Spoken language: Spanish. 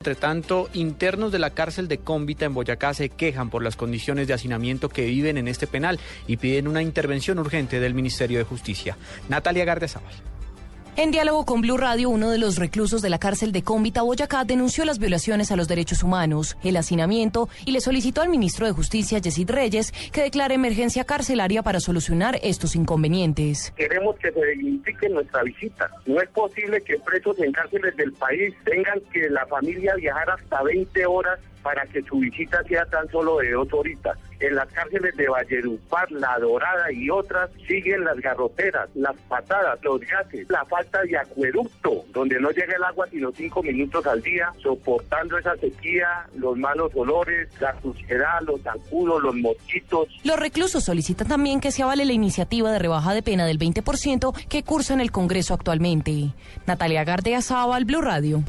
Entre tanto, internos de la cárcel de Cómbita en Boyacá se quejan por las condiciones de hacinamiento que viven en este penal y piden una intervención urgente del Ministerio de Justicia. Natalia Gardezábal. En diálogo con Blue Radio, uno de los reclusos de la cárcel de Cómbita, Boyacá, denunció las violaciones a los derechos humanos, el hacinamiento y le solicitó al ministro de Justicia, Yesid Reyes, que declare emergencia carcelaria para solucionar estos inconvenientes. Queremos que se dignifique nuestra visita. No es posible que presos en cárceles del país tengan que la familia viajar hasta 20 horas para que su visita sea tan solo de dos horitas. En las cárceles de Valledupar, La Dorada y otras siguen las garroteras, las patadas, los gases, la falta de acueducto, donde no llega el agua sino cinco minutos al día, soportando esa sequía, los malos olores, la suciedad, los zancudos, los mosquitos. Los reclusos solicitan también que se avale la iniciativa de rebaja de pena del 20% que cursa en el Congreso actualmente. Natalia Gardea Sábal, Blue Radio.